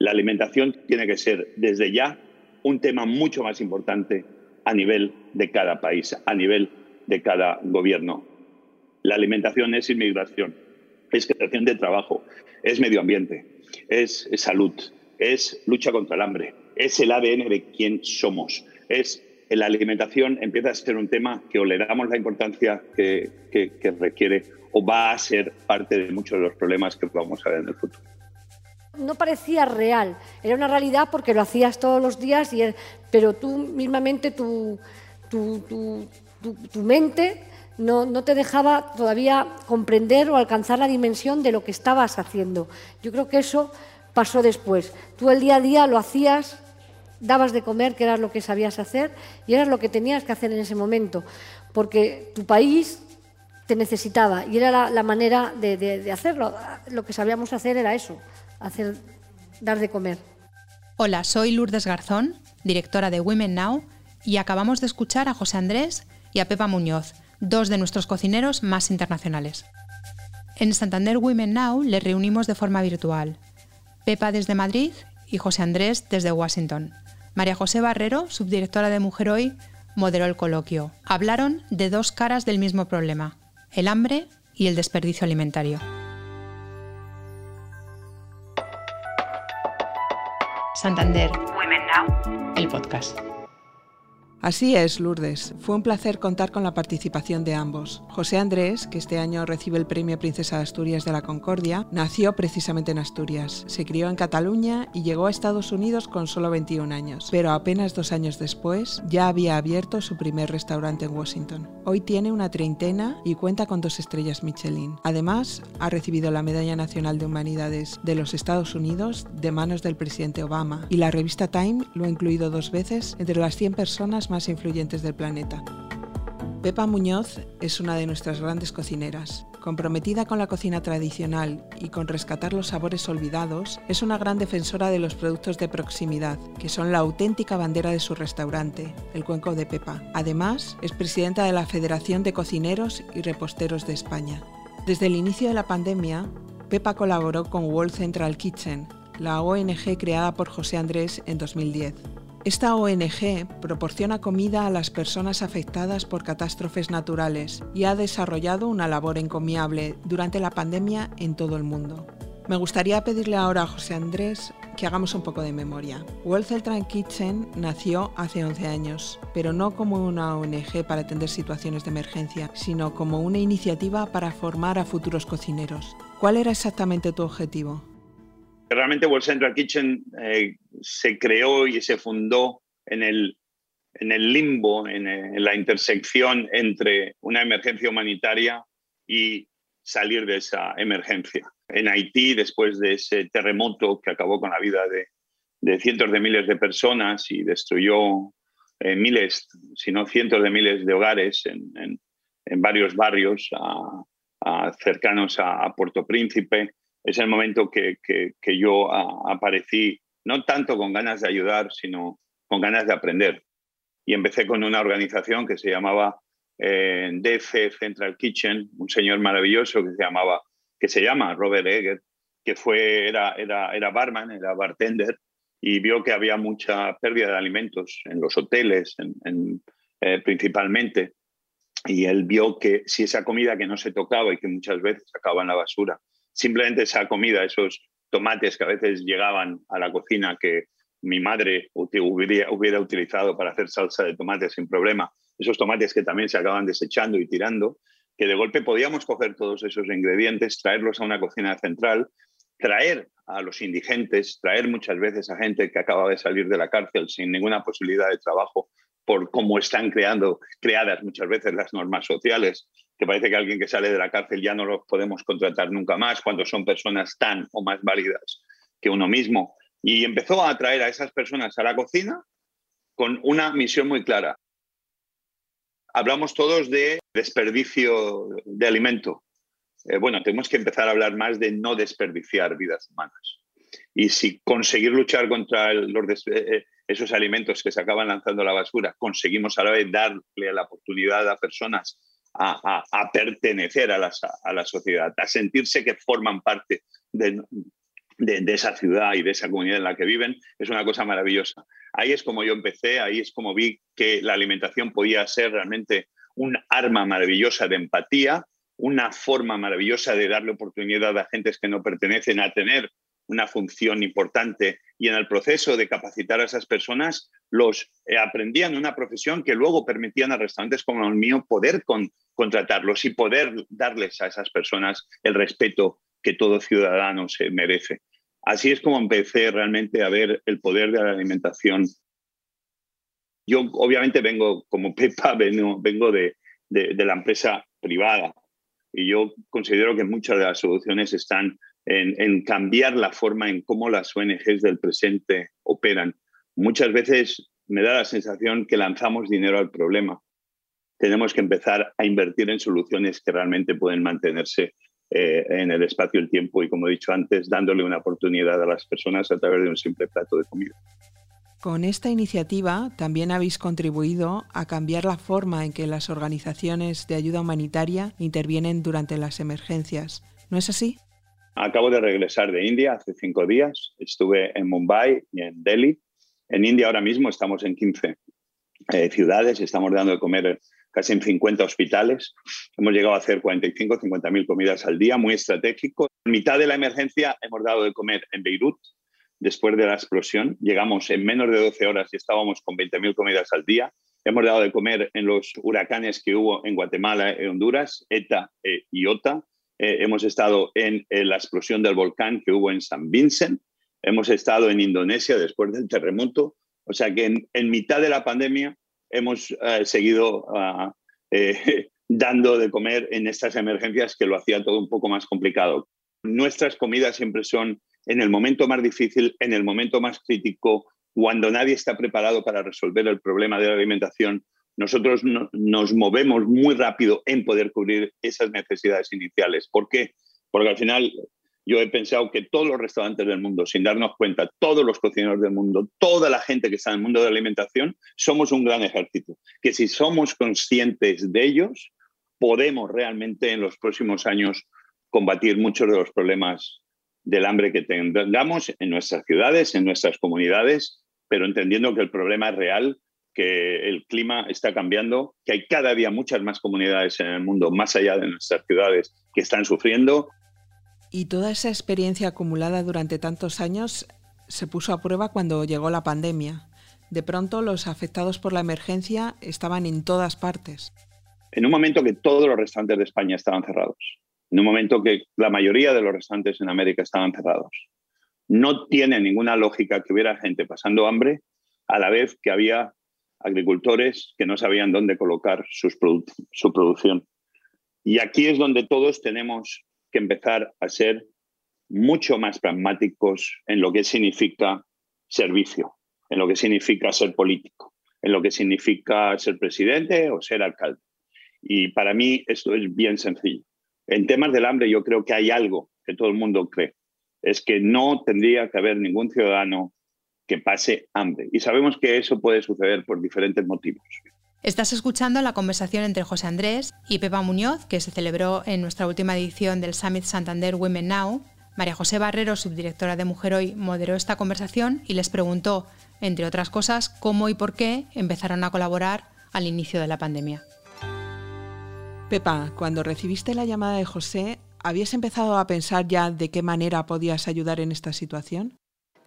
La alimentación tiene que ser desde ya un tema mucho más importante a nivel de cada país, a nivel de cada gobierno. La alimentación es inmigración, es creación de trabajo, es medio ambiente, es, salud, es lucha contra el hambre, es el ADN de quién somos, es la alimentación empieza a ser un tema que o la importancia que, que requiere o va a ser parte de muchos de los problemas que vamos a ver en el futuro no parecía real, era una realidad porque lo hacías todos los días, y, pero tú mismamente, tu, tu, mente no, no, te dejaba todavía comprender o alcanzar la dimensión de lo que estabas haciendo. Yo creo que eso pasó después. Tú el día a día lo hacías, dabas de comer, que era lo que sabías hacer, y era lo que tenías que hacer en ese momento, porque tu país te necesitaba y era la, manera de hacerlo. Lo que sabíamos hacer era eso hacer, dar de comer. Hola, soy Lourdes Garzón, directora de Women Now, y acabamos de escuchar a José Andrés y a Pepa Muñoz, dos de nuestros cocineros más internacionales. En Santander Women Now les reunimos de forma virtual. Pepa desde Madrid y José Andrés desde Washington. María José Barrero, subdirectora de Mujer Hoy, moderó el coloquio. Hablaron de dos caras del mismo problema, el hambre y el desperdicio alimentario. Santander. Women Now. El podcast. Así es, Lourdes. Fue un placer contar con la participación de ambos. José Andrés, que este año recibe el Premio Princesa de Asturias de la Concordia, nació precisamente en Asturias. Se crió en Cataluña y llegó a Estados Unidos con solo 21 años, pero apenas dos años después ya había abierto su primer restaurante en Washington. Hoy tiene una treintena y cuenta con dos estrellas Michelin. Además, ha recibido la Medalla Nacional de Humanidades de los Estados Unidos de manos del presidente Obama y la revista Time lo ha incluido dos veces entre las 100 personas más influyentes del planeta. Pepa Muñoz es una de nuestras grandes cocineras. Comprometida con la cocina tradicional y con rescatar los sabores olvidados, es una gran defensora de los productos de proximidad, que son la auténtica bandera de su restaurante, el Cuenco de Pepa. Además, es presidenta de la Federación de Cocineros y Reposteros de España. Desde el inicio de la pandemia, Pepa colaboró con World Central Kitchen, la ONG creada por José Andrés en 2010. Esta ONG proporciona comida a las personas afectadas por catástrofes naturales y ha desarrollado una labor encomiable durante la pandemia en todo el mundo. Me gustaría pedirle ahora a José Andrés que hagamos un poco de memoria. World Central Kitchen nació hace 11 años, pero no como una ONG para atender situaciones de emergencia, sino como una iniciativa para formar a futuros cocineros. ¿Cuál era exactamente tu objetivo? Realmente World Central Kitchen eh, se creó y se fundó en el, en el limbo, en, la intersección entre una emergencia humanitaria y salir de esa emergencia. En Haití, después de ese terremoto que acabó con la vida de, cientos de miles de personas y destruyó eh, miles, si no cientos de miles de hogares en, varios barrios cercanos a Puerto Príncipe, es el momento que, yo aparecí, no tanto con ganas de ayudar, sino con ganas de aprender. Y empecé con una organización que se llamaba eh, DF Central Kitchen, un señor maravilloso que se llamaba, que se llama Robert Egger, que fue, era, era, era barman, era bartender, y vio que había mucha pérdida de alimentos en los hoteles, eh, principalmente. Y él vio que si esa comida que no se tocaba y que muchas veces acaba en la basura, simplemente esa comida, esos tomates que a veces llegaban a la cocina que mi madre hubiera, hubiera utilizado para hacer salsa de tomate sin problema, esos tomates que también se acaban desechando y tirando, que de golpe podíamos coger todos esos ingredientes, traerlos a una cocina central, traer a los indigentes, traer muchas veces a gente que acaba de salir de la cárcel sin ninguna posibilidad de trabajo por cómo están creando, creadas muchas veces las normas sociales, que parece que alguien que sale de la cárcel ya no lo podemos contratar nunca más cuando son personas tan o más válidas que uno mismo. Y empezó a atraer a esas personas a la cocina con una misión muy clara. Hablamos todos de desperdicio de alimento. Eh, bueno, tenemos que empezar a hablar más de no desperdiciar vidas humanas. Y si conseguir luchar contra los, eh, eh, esos alimentos que se acaban lanzando a la basura, conseguimos a la vez darle la oportunidad a personas a, pertenecer a la, sociedad, a sentirse que forman parte de, de, esa ciudad y de esa comunidad en la que viven, es una cosa maravillosa. Ahí es como yo empecé, ahí es como vi que la alimentación podía ser realmente un arma maravillosa de empatía, una forma maravillosa de darle oportunidad a gentes que no pertenecen a tener una función importante y en el proceso de capacitar a esas personas los eh, aprendían una profesión que luego permitían a restaurantes como el mío poder contratarlos y poder darles a esas personas el respeto que todo ciudadano se merece. Así es como empecé realmente a ver el poder de la alimentación. Yo obviamente vengo, como Pepa, vengo, vengo de, de, la empresa privada y yo considero que muchas de las soluciones están en, cambiar la forma en cómo las ONGs del presente operan. Muchas veces me da la sensación que lanzamos dinero al problema. Tenemos que empezar a invertir en soluciones que realmente pueden mantenerse eh, en el espacio y el tiempo y, como he dicho antes, dándole una oportunidad a las personas a través de un simple plato de comida. Con esta iniciativa también habéis contribuido a cambiar la forma en que las organizaciones de ayuda humanitaria intervienen durante las emergencias. ¿No es así? Acabo de regresar de India hace cinco días. Estuve en Mumbai y en Delhi. En India ahora mismo estamos en 15 eh, ciudades estamos dando de comer casi en 50 hospitales. Hemos llegado a hacer 45, 50 mil comidas al día, muy estratégico. En mitad de la emergencia hemos dado de comer en Beirut, después de la explosión. Llegamos en menos de 12 horas y estábamos con 20.000 comidas al día. Hemos dado de comer en los huracanes que hubo en Guatemala y Honduras, ETA e IOTA. Eh, hemos estado en, la explosión del volcán que hubo en San Vincent. Hemos estado en Indonesia después del terremoto. O sea que en, mitad de la pandemia hemos eh, seguido ah, eh, dando de comer en estas emergencias que lo hacía todo un poco más complicado. Nuestras comidas siempre son en el momento más difícil, en el momento más crítico, cuando nadie está preparado para resolver el problema de la alimentación. Nosotros nos movemos muy rápido en poder cubrir esas necesidades iniciales. ¿Por qué? Porque al final yo he pensado que todos los restaurantes del mundo, sin darnos cuenta, todos los cocineros del mundo, toda la gente que está en el mundo de la alimentación, somos un gran ejército. Que si somos conscientes de ellos, podemos realmente en los próximos años combatir muchos de los problemas del hambre que tengamos en nuestras ciudades, en nuestras comunidades, pero entendiendo que el problema es real, que el clima está cambiando, que hay cada día muchas más comunidades en el mundo, más allá de nuestras ciudades, que están sufriendo y toda esa experiencia acumulada durante tantos años se puso a prueba cuando llegó la pandemia. De pronto los afectados por la emergencia estaban en todas partes. En un momento que todos los restaurantes de España estaban cerrados, en un momento que la mayoría de los restaurantes en América estaban cerrados, no tiene ninguna lógica que hubiera gente pasando hambre a la vez que había agricultores que no sabían dónde colocar su producción. Y aquí es donde todos tenemos que empezar a ser mucho más pragmáticos en lo que significa servicio, en lo que significa ser político, en lo que significa ser presidente o ser alcalde. Y para mí esto es bien sencillo. En temas del hambre yo creo que hay algo que todo el mundo cree, es que no tendría que haber ningún ciudadano que pase hambre. Y sabemos que eso puede suceder por diferentes motivos. Estás escuchando la conversación entre José Andrés y Pepa Muñoz, que se celebró en nuestra última edición del Summit Santander Women Now. María José Barrero, subdirectora de Mujer Hoy, moderó esta conversación y les preguntó, entre otras cosas, cómo y por qué empezaron a colaborar al inicio de la pandemia. Pepa, cuando recibiste la llamada de José, ¿habías empezado a pensar ya de qué manera podías ayudar en esta situación?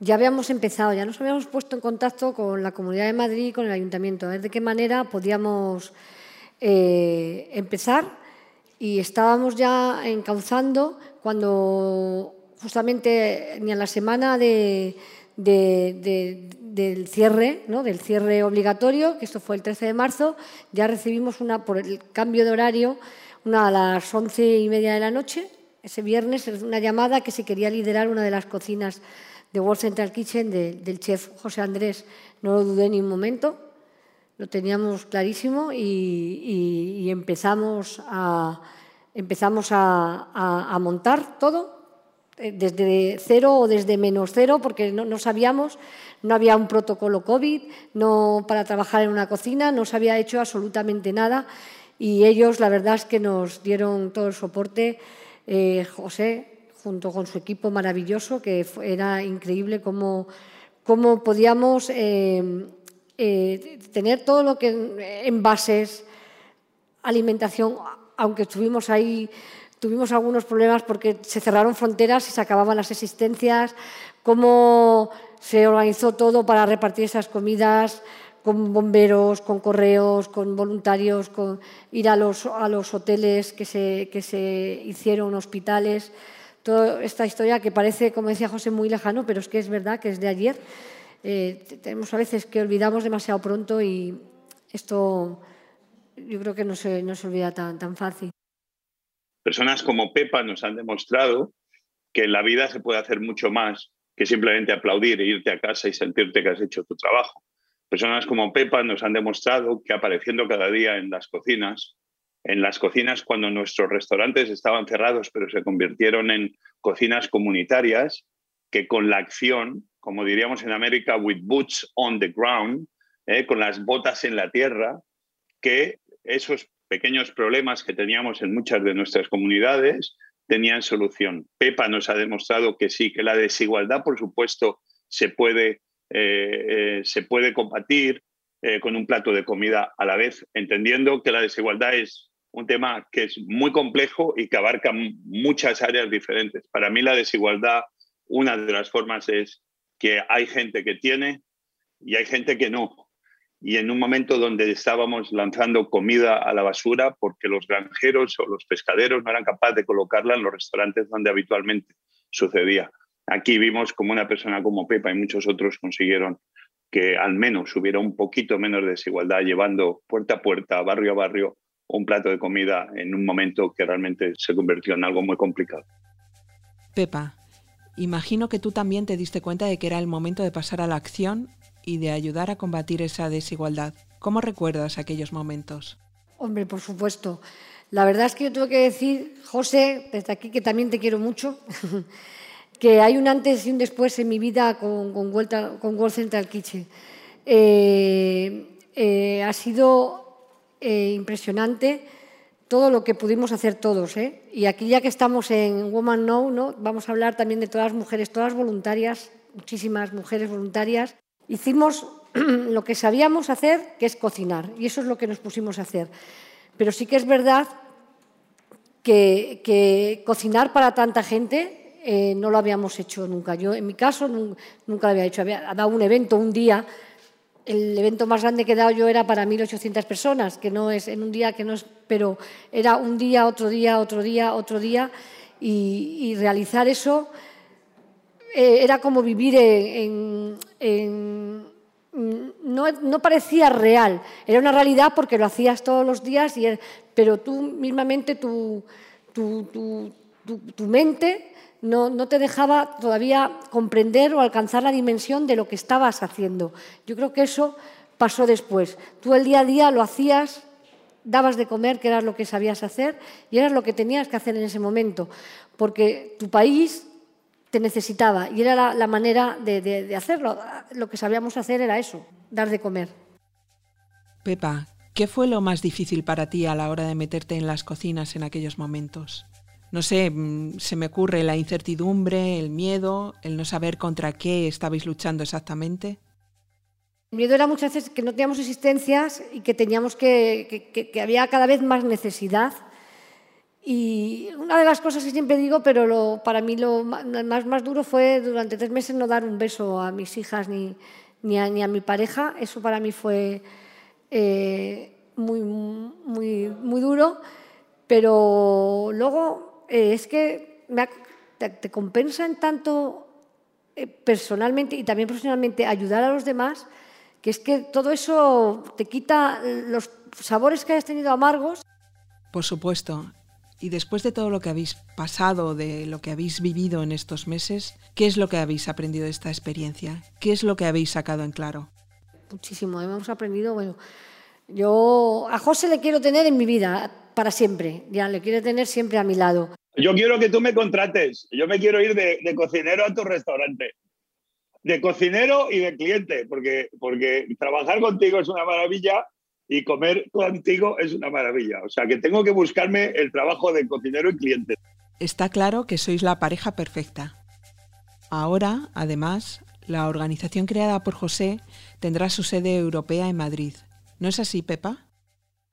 Ya habíamos empezado, ya nos habíamos puesto en contacto con la Comunidad de Madrid con el Ayuntamiento, a ver de qué manera podíamos eh, empezar. Y estábamos ya encauzando cuando justamente ni a la semana del cierre, del cierre obligatorio, que esto fue el 13 de marzo, ya recibimos una, por el cambio de horario, una a las once y media de la noche, ese viernes, una llamada que se quería liderar una de las cocinas de World Central Kitchen del chef José Andrés. No lo dudé ni un momento, lo teníamos clarísimo y, empezamos, a, montar todo eh, desde cero o desde menos cero, porque no, sabíamos, no había un protocolo COVID no, para trabajar en una cocina, no se había hecho absolutamente nada y ellos la verdad es que nos dieron todo el soporte. Eh, José, junto con su equipo maravilloso, que era increíble cómo, cómo podíamos eh, eh, tener todo lo que envases, alimentación, aunque estuvimos ahí, tuvimos algunos problemas porque se cerraron fronteras y se acababan las existencias, cómo se organizó todo para repartir esas comidas con bomberos, con correos, con voluntarios, con ir a los, a los hoteles que se, que se hicieron, hospitales. Toda esta historia que parece, como decía José, muy lejano, pero es que es verdad que es de ayer. Eh, tenemos a veces que olvidamos demasiado pronto y esto yo creo que no se, no se olvida tan, tan fácil. Personas como Pepa nos han demostrado que en la vida se puede hacer mucho más que simplemente aplaudir e irte a casa y sentirte que has hecho tu trabajo. Personas como Pepa nos han demostrado que apareciendo cada día en las cocinas, en las cocinas cuando nuestros restaurantes estaban cerrados pero se convirtieron en cocinas comunitarias, que con la acción, como diríamos en América, with boots on the ground, eh, con las botas en la tierra, que esos pequeños problemas que teníamos en muchas de nuestras comunidades tenían solución. Pepa nos ha demostrado que sí, que la desigualdad, por supuesto, se puede eh, eh, se puede combatir con un plato de comida a la vez, entendiendo que la desigualdad es un tema que es muy complejo y que abarca muchas áreas diferentes. Para mí la desigualdad, una de las formas es que hay gente que tiene y hay gente que no. Y en un momento donde estábamos lanzando comida a la basura porque los granjeros o los pescaderos no eran capaces de colocarla en los restaurantes donde habitualmente sucedía. Aquí vimos como una persona como Pepa y muchos otros consiguieron que al menos hubiera un poquito menos de desigualdad llevando puerta a puerta, barrio a barrio, un plato de comida en un momento que realmente se convirtió en algo muy complicado. Pepa, imagino que tú también te diste cuenta de que era el momento de pasar a la acción y de ayudar a combatir esa desigualdad. ¿Cómo recuerdas aquellos momentos? Hombre, por supuesto. La verdad es que yo tengo que decir, José, desde aquí que también te quiero mucho, que hay un antes y un después en mi vida con, con, con World Central Kitchen. Eh, eh, ha sido eh, impresionante todo lo que pudimos hacer todos. Y aquí ya que estamos en Woman Now, ¿no? vamos a hablar también de todas las mujeres, todas voluntarias, muchísimas mujeres voluntarias. Hicimos lo que sabíamos hacer, que es cocinar, y eso es lo que nos pusimos a hacer. Pero sí que es verdad que, cocinar para tanta gente eh, no lo habíamos hecho nunca. Yo, en mi caso, nunca lo había hecho. Había dado un evento un día. El evento más grande que he dado yo era para 1.800 personas, que no es en un día, que no es, pero era un día, otro día, otro día, otro día, y, realizar eso eh, era como vivir en, no, no, parecía real, era una realidad porque lo hacías todos los días, y, pero tú mismamente, tu, tu, tu, tu mente no, te dejaba todavía comprender o alcanzar la dimensión de lo que estabas haciendo. Yo creo que eso pasó después. Tú el día a día lo hacías, dabas de comer, que era lo que sabías hacer, y era lo que tenías que hacer en ese momento, porque tu país te necesitaba y era la, manera de, de hacerlo. Lo que sabíamos hacer era eso, dar de comer. Pepa, ¿qué fue lo más difícil para ti a la hora de meterte en las cocinas en aquellos momentos? No sé, mm, se me ocurre la incertidumbre, el miedo, el no saber contra qué estabais luchando exactamente. El miedo era muchas veces que no teníamos existencias y que teníamos que, que, había cada vez más necesidad. Y una de las cosas que siempre digo, pero lo, para mí lo más, más duro fue durante tres meses no dar un beso a mis hijas ni, ni, a, ni a mi pareja. Eso para mí fue eh, muy, muy, muy duro. Pero luego eh, es que te, compensa en tanto eh, personalmente y también profesionalmente ayudar a los demás, que es que todo eso te quita los sabores que hayas tenido amargos. Por supuesto. Y después de todo lo que habéis pasado, de lo que habéis vivido en estos meses, ¿qué es lo que habéis aprendido de esta experiencia? ¿Qué es lo que habéis sacado en claro? Muchísimo. Hemos aprendido, bueno, yo a José le quiero tener en mi vida para siempre, ya le quiero tener siempre a mi lado. Yo quiero que tú me contrates. Yo me quiero ir de, cocinero a tu restaurante. De cocinero y de cliente, porque, porque trabajar contigo es una maravilla y comer contigo es una maravilla. O sea que tengo que buscarme el trabajo de cocinero y cliente. Está claro que sois la pareja perfecta. Ahora, además, la organización creada por José tendrá su sede europea en Madrid. ¿No es así, Pepa?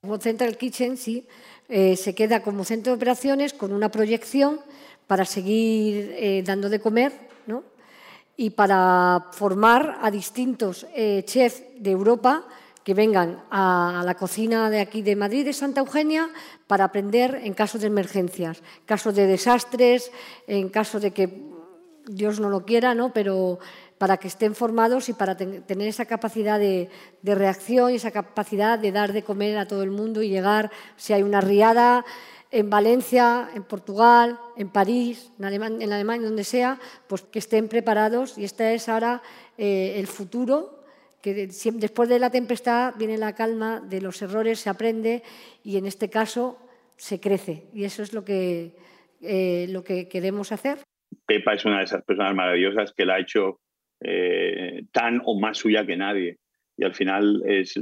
Como Central Kitchen, sí, eh, se queda como centro de operaciones con una proyección para seguir eh, dando de comer ¿no? y para formar a distintos eh, chefs de Europa que vengan a la cocina de aquí de Madrid, de Santa Eugenia, para aprender en caso de emergencias, casos de desastres, en caso de que Dios no lo quiera, ¿no? pero para que estén formados y para tener esa capacidad de, reacción y esa capacidad de dar de comer a todo el mundo y llegar, si hay una riada en Valencia, en Portugal, en París, en Alemania, en donde sea, pues que estén preparados y este es ahora eh, el futuro que después de la tempestad viene la calma, de los errores se aprende y en este caso se crece. Y eso es lo que, eh, lo que queremos hacer. Pepa es una de esas personas maravillosas que la ha hecho eh, tan o más suya que nadie. Y al final es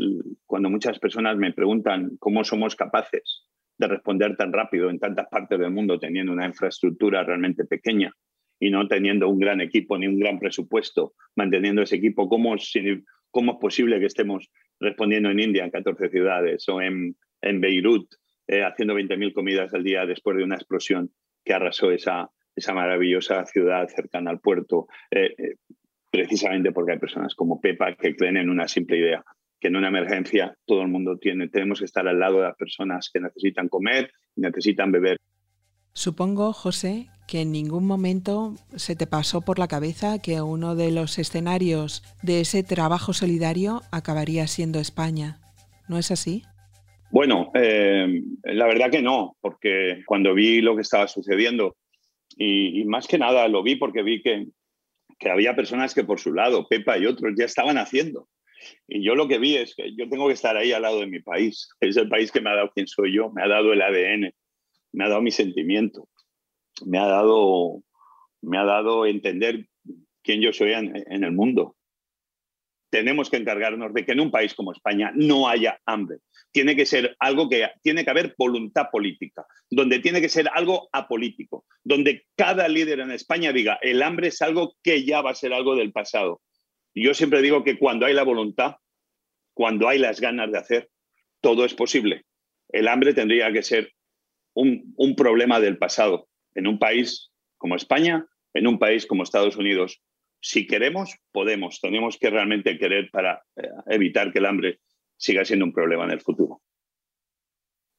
cuando muchas personas me preguntan cómo somos capaces de responder tan rápido en tantas partes del mundo teniendo una infraestructura realmente pequeña y no teniendo un gran equipo ni un gran presupuesto, manteniendo ese equipo, ¿cómo, cómo es posible que estemos respondiendo en India, en 14 ciudades, o en, en Beirut, eh, haciendo 20.000 comidas al día después de una explosión que arrasó esa, esa maravillosa ciudad cercana al puerto? Eh, eh, precisamente porque hay personas como Pepa que creen en una simple idea, que en una emergencia todo el mundo tiene, tenemos que estar al lado de las personas que necesitan comer, necesitan beber. Supongo, José, que en ningún momento se te pasó por la cabeza que uno de los escenarios de ese trabajo solidario acabaría siendo España. ¿No es así? Bueno, eh, la verdad que no, porque cuando vi lo que estaba sucediendo, y, y, más que nada lo vi porque vi que que había personas que por su lado, Pepa y otros, ya estaban haciendo. Y yo lo que vi es que yo tengo que estar ahí al lado de mi país. Es el país que me ha dado quién soy yo, me ha dado el ADN, me ha dado mi sentimiento, me ha dado, me ha dado entender quién yo soy en el mundo tenemos que encargarnos de que en un país como España no haya hambre. Tiene que ser algo que tiene que haber voluntad política, donde tiene que ser algo apolítico, donde cada líder en España diga, el hambre es algo que ya va a ser algo del pasado. Yo siempre digo que cuando hay la voluntad, cuando hay las ganas de hacer, todo es posible. El hambre tendría que ser un, un problema del pasado en un país como España, en un país como Estados Unidos, si queremos, podemos. Tenemos que realmente querer para eh, evitar que el hambre siga siendo un problema en el futuro.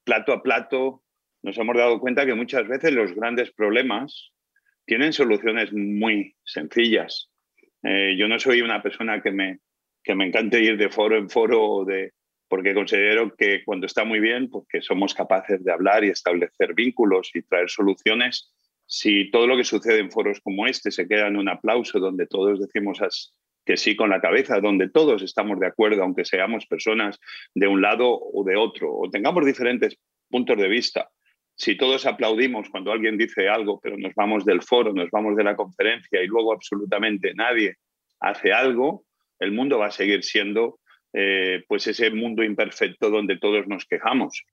Plato a plato, nos hemos dado cuenta que muchas veces los grandes problemas tienen soluciones muy sencillas. Eh, yo no soy una persona que me, que me encante ir de foro en foro de, porque considero que cuando está muy bien, porque somos capaces de hablar y establecer vínculos y traer soluciones, si todo lo que sucede en foros como este se queda en un aplauso donde todos decimos que sí con la cabeza, donde todos estamos de acuerdo, aunque seamos personas de un lado o de otro, o tengamos diferentes puntos de vista, si todos aplaudimos cuando alguien dice algo, pero nos vamos del foro, nos vamos de la conferencia y luego absolutamente nadie hace algo, el mundo va a seguir siendo eh, pues ese mundo imperfecto donde todos nos quejamos.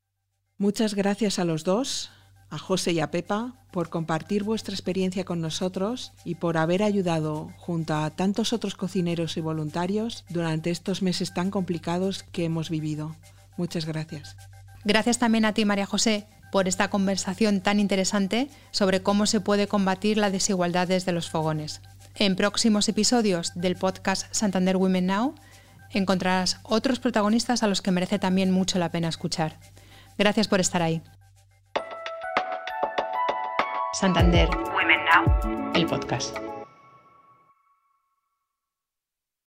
Muchas gracias a los dos a José y a Pepa por compartir vuestra experiencia con nosotros y por haber ayudado junto a tantos otros cocineros y voluntarios durante estos meses tan complicados que hemos vivido. Muchas gracias. Gracias también a ti, María José, por esta conversación tan interesante sobre cómo se puede combatir la desigualdad desde los fogones. En próximos episodios del podcast Santander Women Now encontrarás otros protagonistas a los que merece también mucho la pena escuchar. Gracias por estar ahí. Santander Women Now, el podcast.